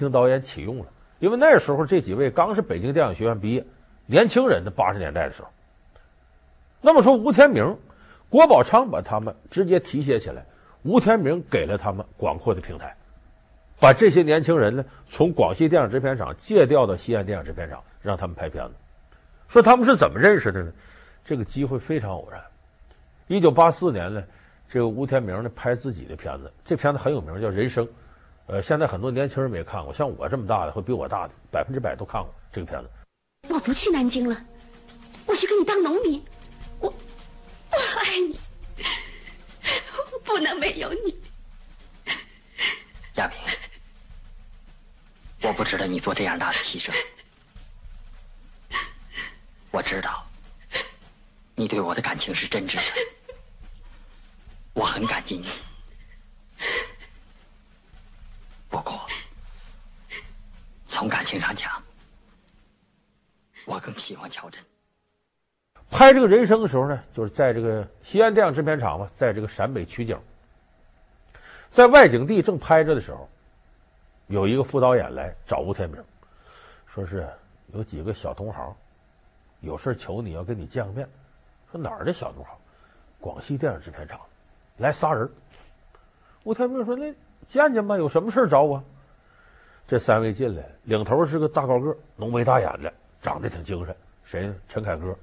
请导演启用了，因为那时候这几位刚是北京电影学院毕业，年轻人的八十年代的时候。那么说吴天明、郭宝昌把他们直接提携起来，吴天明给了他们广阔的平台，把这些年轻人呢从广西电影制片厂借调到西安电影制片厂，让他们拍片子。说他们是怎么认识的呢？这个机会非常偶然。一九八四年呢，这个吴天明呢拍自己的片子，这片子很有名，叫《人生》。呃，现在很多年轻人没看过，像我这么大的，会比我大的，百分之百都看过这个片子。我不去南京了，我去给你当农民。我我爱你，我不能没有你。亚萍，我不值得你做这样大的牺牲。我知道，你对我的感情是真挚的，我很感激你。不过，经常讲，我更喜欢乔振。拍这个人生的时候呢，就是在这个西安电影制片厂嘛，在这个陕北取景，在外景地正拍着的时候，有一个副导演来找吴天明，说是有几个小同行，有事求你要跟你见个面。说哪儿的小同行？广西电影制片厂，来仨人。吴天明说那。见见吧，有什么事找我？这三位进来，领头是个大高个、浓眉大眼的，长得挺精神。谁呢？陈凯歌。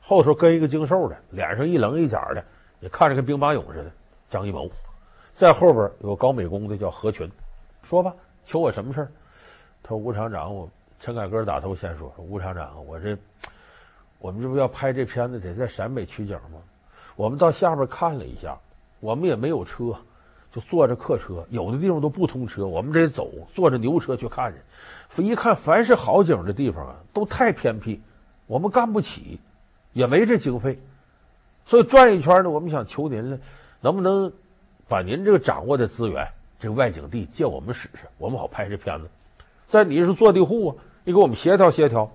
后头跟一个精瘦的，脸上一棱一角的，也看着跟兵马俑似的。张艺谋。在后边有个搞美工的，叫何群。说吧，求我什么事？他说：“吴厂长，我陈凯歌打头先，说吴厂长，我这我们这不要拍这片子，得在陕北取景吗？我们到下边看了一下，我们也没有车。”就坐着客车，有的地方都不通车，我们得走，坐着牛车去看去。一看，凡是好景的地方啊，都太偏僻，我们干不起，也没这经费，所以转一圈呢，我们想求您了，能不能把您这个掌握的资源，这个外景地借我们使使，我们好拍这片子。在你是坐地户啊，你给我们协调协调。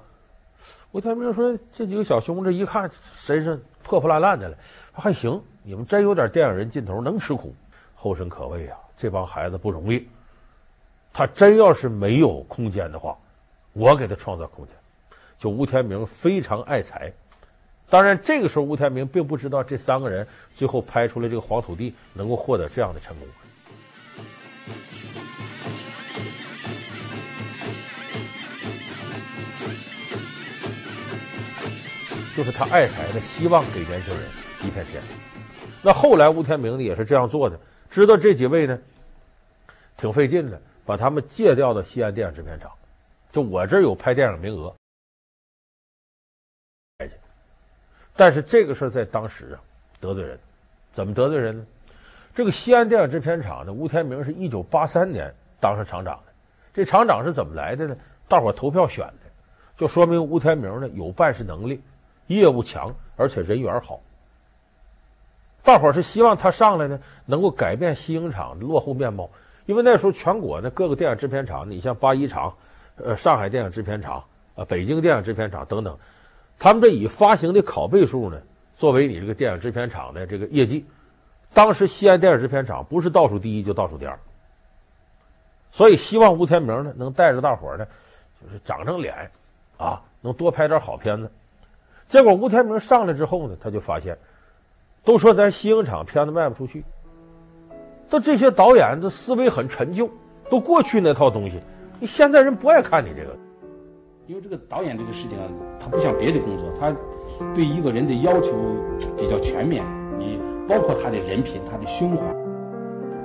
吴天明说：“这几个小兄弟一看身上破破烂烂的了，还行，你们真有点电影人劲头，能吃苦。”后生可畏啊！这帮孩子不容易。他真要是没有空间的话，我给他创造空间。就吴天明非常爱才，当然这个时候吴天明并不知道这三个人最后拍出来这个黄土地能够获得这样的成功。就是他爱才的，希望给年轻人一片天。那后来吴天明呢，也是这样做的。知道这几位呢，挺费劲的，把他们借调到西安电影制片厂，就我这儿有拍电影名额，但是这个事儿在当时啊得罪人，怎么得罪人呢？这个西安电影制片厂呢，吴天明是一九八三年当上厂长的，这厂长是怎么来的呢？大伙投票选的，就说明吴天明呢有办事能力，业务强，而且人缘好。大伙是希望他上来呢，能够改变西影厂的落后面貌。因为那时候全国呢各个电影制片厂，你像八一厂、呃上海电影制片厂、呃北京电影制片厂等等，他们这以发行的拷贝数呢作为你这个电影制片厂的这个业绩。当时西安电影制片厂不是倒数第一就倒数第二，所以希望吴天明呢能带着大伙呢，就是长长脸，啊，能多拍点好片子。结果吴天明上来之后呢，他就发现。都说咱西影厂片子卖不出去，都这些导演的思维很陈旧，都过去那套东西。你现在人不爱看你这个，因为这个导演这个事情啊，他不像别的工作，他对一个人的要求比较全面。你包括他的人品、他的胸怀。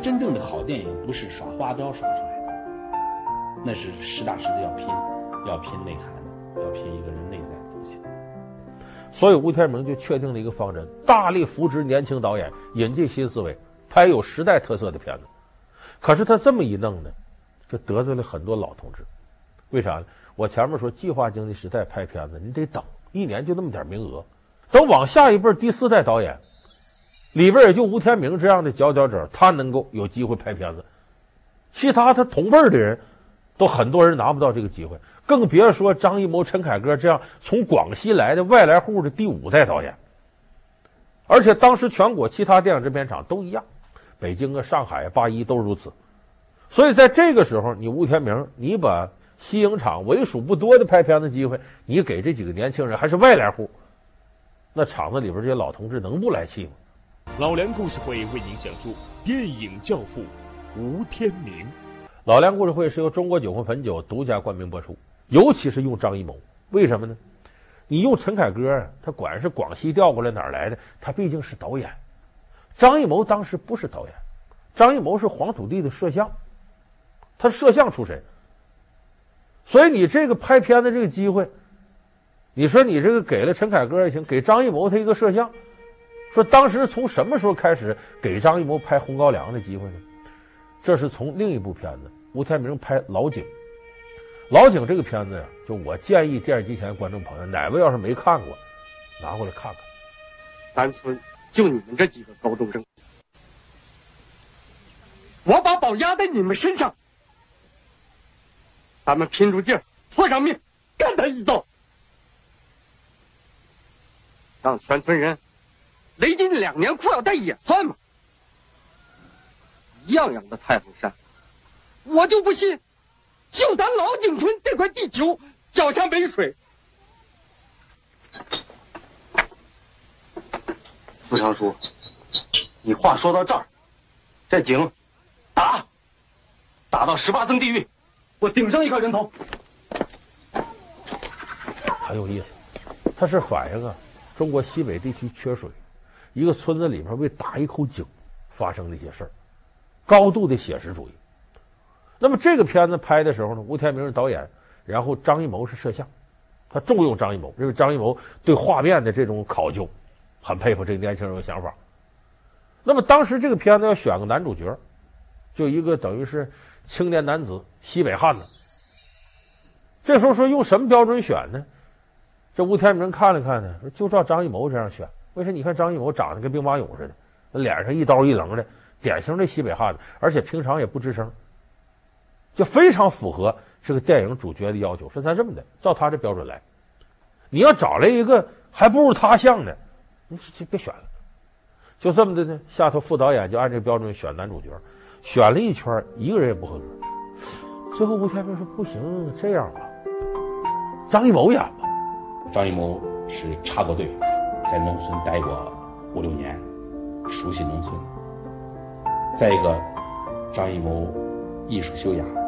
真正的好电影不是耍花招耍出来的，那是实打实的要拼，要拼内涵，要拼一个人内在的东西。所以吴天明就确定了一个方针，大力扶植年轻导演，引进新思维，拍有时代特色的片子。可是他这么一弄呢，就得罪了很多老同志。为啥呢？我前面说计划经济时代拍片子，你得等一年就那么点名额，等往下一辈第四代导演里边也就吴天明这样的佼佼者，他能够有机会拍片子。其他他同辈的人，都很多人拿不到这个机会。更别说张艺谋、陈凯歌这样从广西来的外来户的第五代导演，而且当时全国其他电影制片厂都一样，北京啊、上海啊、八一都如此。所以在这个时候，你吴天明，你把西影厂为数不多的拍片的机会，你给这几个年轻人还是外来户，那厂子里边这些老同志能不来气吗？老梁故事会为您讲述电影教父吴天明。老梁故事会是由中国酒魂汾酒独家冠名播出，尤其是用张艺谋，为什么呢？你用陈凯歌，他管是广西调过来哪儿来的？他毕竟是导演。张艺谋当时不是导演，张艺谋是黄土地的摄像，他摄像出身。所以你这个拍片的这个机会，你说你这个给了陈凯歌也行，给张艺谋他一个摄像，说当时从什么时候开始给张艺谋拍《红高粱》的机会呢？这是从另一部片子吴天明拍《老井》。老井这个片子呀，就我建议电视机前观众朋友，哪位要是没看过，拿过来看看。咱村就你们这几个高中生，我把宝压在你们身上，咱们拼出劲儿，豁上命，干他一刀，让全村人勒进两年裤腰带也算嘛。一样样的太行山，我就不信。就咱老井村这块地球，脚下没水。副尚书，你话说到这儿，这井打，打到十八层地狱，我顶上一块人头。很有意思，它是反映啊，中国西北地区缺水，一个村子里边为打一口井发生的一些事儿，高度的写实主义。那么这个片子拍的时候呢，吴天明是导演，然后张艺谋是摄像，他重用张艺谋，因为张艺谋对画面的这种考究，很佩服这个年轻人的想法。那么当时这个片子要选个男主角，就一个等于是青年男子西北汉子。这时候说用什么标准选呢？这吴天明看了看呢，说就照张艺谋这样选。为啥？你看张艺谋长得跟兵马俑似的，脸上一刀一棱的，典型的西北汉子，而且平常也不吱声。就非常符合这个电影主角的要求，说咱这么的，照他这标准来，你要找来一个还不如他像的，你就别选了。就这么的呢，下头副导演就按这标准选男主角，选了一圈，一个人也不合格。最后吴天明说不行，这样吧，张艺谋演吧。张艺谋是插过队，在农村待过五六年，熟悉农村。再一个，张艺谋艺术修养。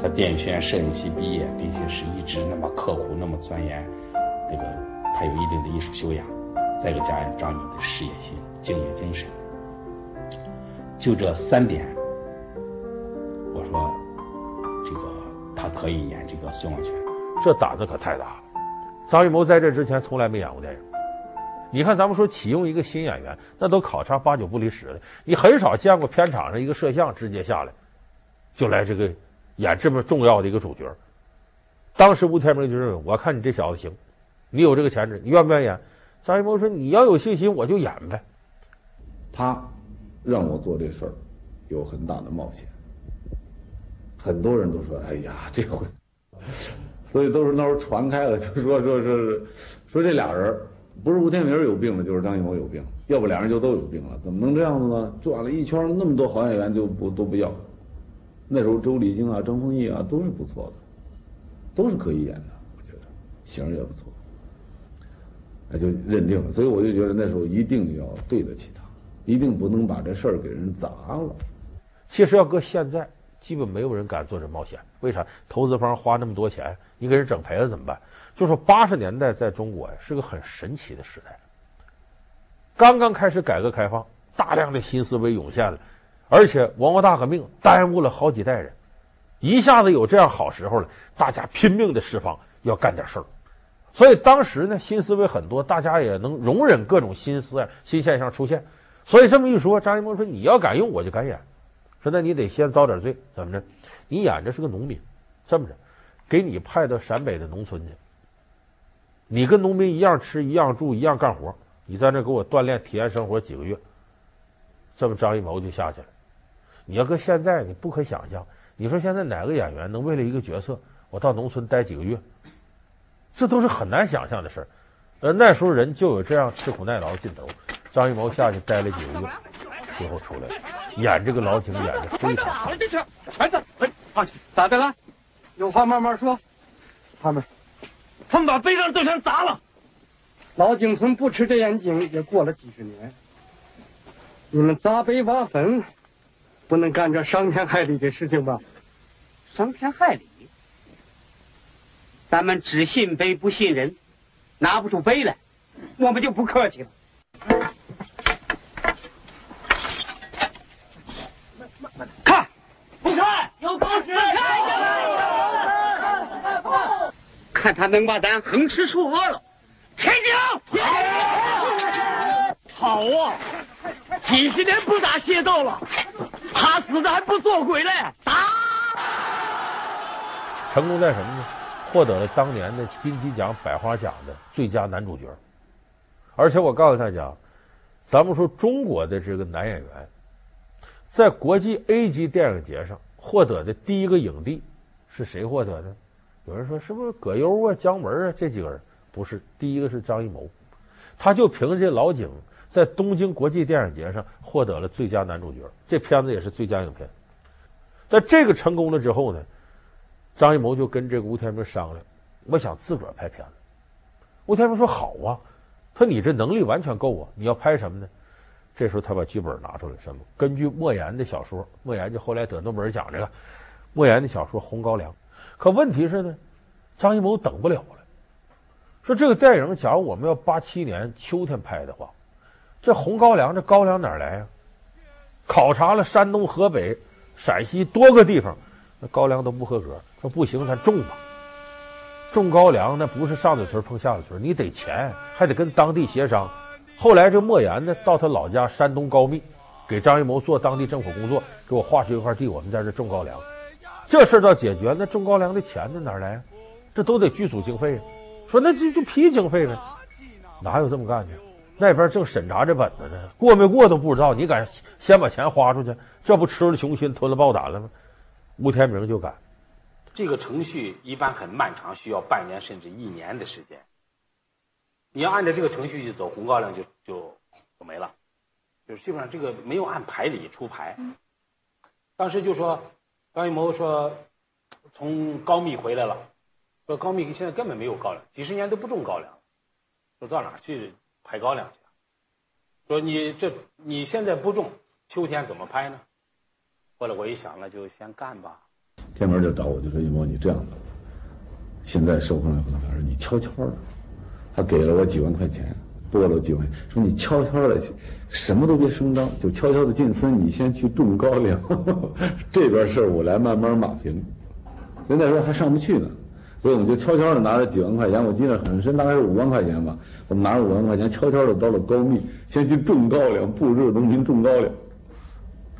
他电影学院摄影系毕业，并且是一直那么刻苦，那么钻研，这个他有一定的艺术修养，再一个加上张勇的事业心、敬业精神，就这三点，我说这个他可以演这个孙光泉，这胆子可太大了。张艺谋在这之前从来没演过电影，你看咱们说启用一个新演员，那都考察八九不离十的，你很少见过片场上一个摄像直接下来就来这个。演这么重要的一个主角，当时吴天明就认为：“我看你这小子行，你有这个潜质，你愿不愿意演？”张艺谋说：“你要有信心，我就演呗。”他让我做这事儿，有很大的冒险。很多人都说：“哎呀，这回……”所以都是那时候传开了，就说说说说这俩人不是吴天明有病了，就是张艺谋有病，要不俩人就都有病了，怎么能这样子呢？转了一圈，那么多好演员就不都不要。那时候周丽晶啊、张丰毅啊都是不错的，都是可以演的，我觉得型也不错，那就认定了。所以我就觉得那时候一定要对得起他，一定不能把这事儿给人砸了。其实要搁现在，基本没有人敢做这冒险。为啥？投资方花那么多钱，你给人整赔了怎么办？就说八十年代在中国呀是个很神奇的时代，刚刚开始改革开放，大量的新思维涌现了。而且文化大革命耽误了好几代人，一下子有这样好时候了，大家拼命的释放，要干点事儿。所以当时呢，新思维很多，大家也能容忍各种新思啊、新现象出现。所以这么一说，张艺谋说：“你要敢用，我就敢演。”说：“那你得先遭点罪，怎么着？你演的是个农民，这么着，给你派到陕北的农村去，你跟农民一样吃、一样住、一样干活，你在那给我锻炼、体验生活几个月。”这么张艺谋就下去了。你要搁现在，你不可想象。你说现在哪个演员能为了一个角色，我到农村待几个月？这都是很难想象的事儿。呃，那时候人就有这样吃苦耐劳的劲头。张艺谋下去待了几个月，最后出来，演这个老井演的非常好。这是全的，放下，咋的了？有话慢慢说。他们，他们把碑章都全砸了。老井村不吃这眼井也过了几十年。你们砸碑挖坟，不能干这伤天害理的事情吧？伤天害理？咱们只信碑不信人，拿不出碑来，我们就不客气了。看，不看，有狗屎！看他能把咱横吃竖饿了，天井！好啊，几十年不打械斗了，他死的还不做鬼嘞！打！成功在什么呢？获得了当年的金鸡奖、百花奖的最佳男主角。而且我告诉大家，咱们说中国的这个男演员，在国际 A 级电影节上获得的第一个影帝是谁获得的？有人说是不是葛优啊、姜文啊这几个人？不是，第一个是张艺谋，他就凭着这老井在东京国际电影节上获得了最佳男主角，这片子也是最佳影片。在这个成功了之后呢，张艺谋就跟这个吴天明商量，我想自个儿拍片子。吴天明说好啊。他说：“你这能力完全够啊！你要拍什么呢？”这时候他把剧本拿出来，什么？根据莫言的小说，莫言就后来得诺贝尔奖这个莫言的小说《红高粱》。可问题是呢，张艺谋等不了了。说这个电影，假如我们要八七年秋天拍的话，这红高粱这高粱哪来呀？考察了山东、河北、陕西多个地方，那高粱都不合格。说不行，咱种吧。种高粱那不是上嘴唇碰下嘴唇，你得钱，还得跟当地协商。后来这莫言呢，到他老家山东高密，给张艺谋做当地政府工作，给我划出一块地，我们在这种高粱。这事儿倒解决，那种高粱的钱呢哪儿来？这都得剧组经费。说那就就批经费呗，哪有这么干的？那边正审查这本子呢，过没过都不知道。你敢先把钱花出去，这不吃了熊心吞了豹胆了吗？吴天明就敢。这个程序一般很漫长，需要半年甚至一年的时间。你要按照这个程序去走，红高粱就就就没了，就是基本上这个没有按牌理出牌。当时就说张艺谋说从高密回来了，说高密现在根本没有高粱，几十年都不种高粱，说到哪儿去拍高粱去？说你这你现在不种，秋天怎么拍呢？后来我一想，那就先干吧。天门就找我，就说：“一毛，你这样的，现在收回来后，他说你悄悄的，他给了我几万块钱，拨了几万，说你悄悄的，什么都别声张，就悄悄的进村，你先去种高粱，这边事儿我来慢慢码平。所以那时候还上不去呢，所以我们就悄悄的拿着几万块钱，我记得很深，大概是五万块钱吧。我们拿着五万块钱，悄悄的到了高密，先去种高粱，布置农民种高粱，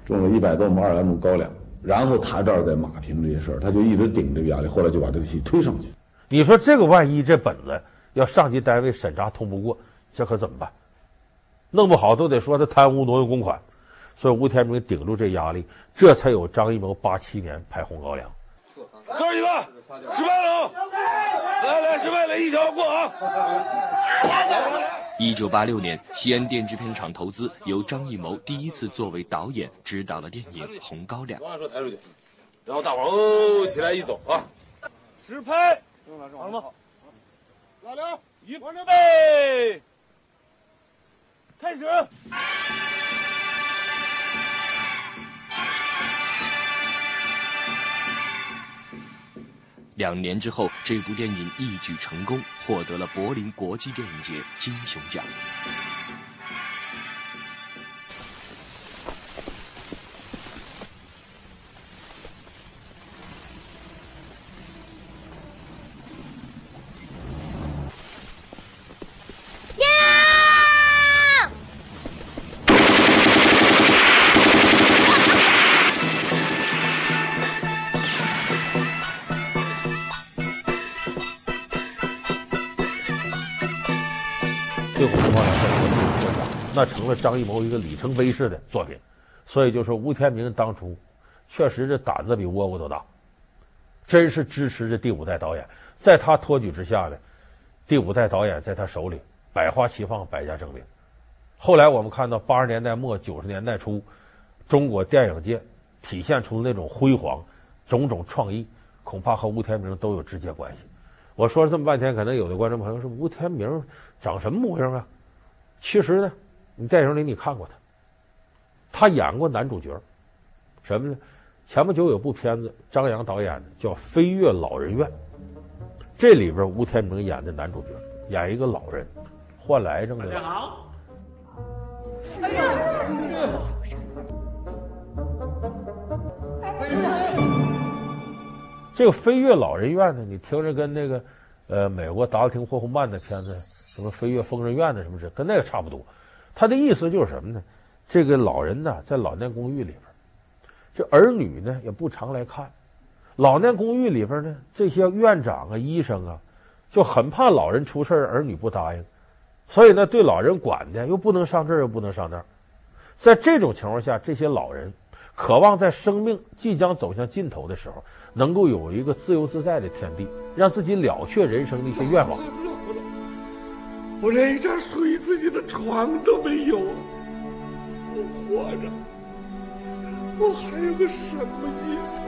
种了一百多亩、二百亩高粱。”然后他这儿在马平这些事儿，他就一直顶这个压力，后来就把这个戏推上去。你说这个万一这本子要上级单位审查通不过，这可怎么办？弄不好都得说他贪污挪用公款。所以吴天明顶住这压力，这才有张艺谋八七年拍《红高粱》。哥几个，十八楼，来来，十八楼一条过啊！一九八六年，西安电制片厂投资，由张艺谋第一次作为导演执导了电影《红高粱》。然后大伙儿哦起来一走啊，实拍，好了吗？老刘，预备，开始。两年之后，这部电影一举成功，获得了柏林国际电影节金熊奖。那成了张艺谋一个里程碑式的作品，所以就说吴天明当初确实这胆子比窝瓜都大，真是支持这第五代导演，在他托举之下呢，第五代导演在他手里百花齐放，百家争鸣。后来我们看到八十年代末九十年代初，中国电影界体现出那种辉煌、种种创意，恐怕和吴天明都有直接关系。我说了这么半天，可能有的观众朋友说吴天明长什么模样啊？其实呢，你电影里你看过他，他演过男主角，什么呢？前不久有部片子，张扬导演的叫《飞越老人院》，这里边吴天明演的男主角，演一个老人，患了癌症的。大家好。哎呀！这个《飞越老人院》呢，你听着跟那个呃美国达斯汀霍夫曼的片子什么《飞越疯人院》的什么似的，跟那个差不多。他的意思就是什么呢？这个老人呢，在老年公寓里边。这儿女呢也不常来看，老年公寓里边呢，这些院长啊、医生啊，就很怕老人出事儿，儿女不答应，所以呢，对老人管的又不能上这儿，又不能上那儿。在这种情况下，这些老人渴望在生命即将走向尽头的时候，能够有一个自由自在的天地，让自己了却人生的一些愿望。我连一张属于自己的床都没有，我活着。我还有个什么意思？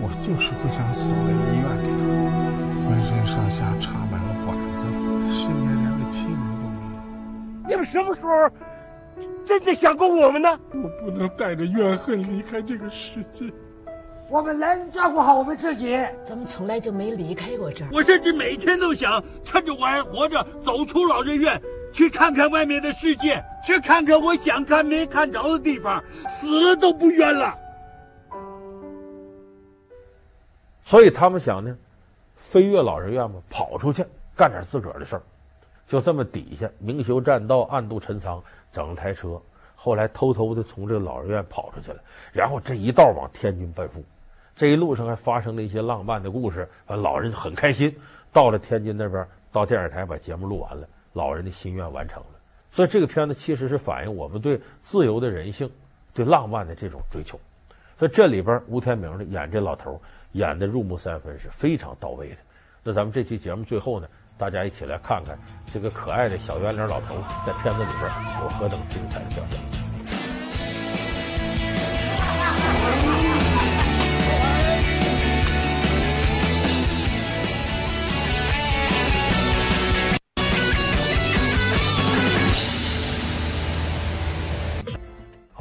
我就是不想死在医院里头，浑身上下插满了管子，甚至连个亲人都没有。你们什么时候真的想过我们呢？我不能带着怨恨离开这个世界。我们能照顾好我们自己。咱们从来就没离开过这儿。我甚至每天都想趁着我还活着，走出老人院。去看看外面的世界，去看看我想看没看着的地方，死了都不冤了。所以他们想呢，飞越老人院嘛，跑出去干点自个儿的事儿。就这么底下明修栈道，暗度陈仓，整了台车，后来偷偷的从这个老人院跑出去了，然后这一道往天津奔赴。这一路上还发生了一些浪漫的故事，老人很开心。到了天津那边，到电视台把节目录完了。老人的心愿完成了，所以这个片子其实是反映我们对自由的人性、对浪漫的这种追求。所以这里边吴天明的演这老头演的入木三分，是非常到位的。那咱们这期节目最后呢，大家一起来看看这个可爱的小圆脸老头在片子里边有何等精彩的表现。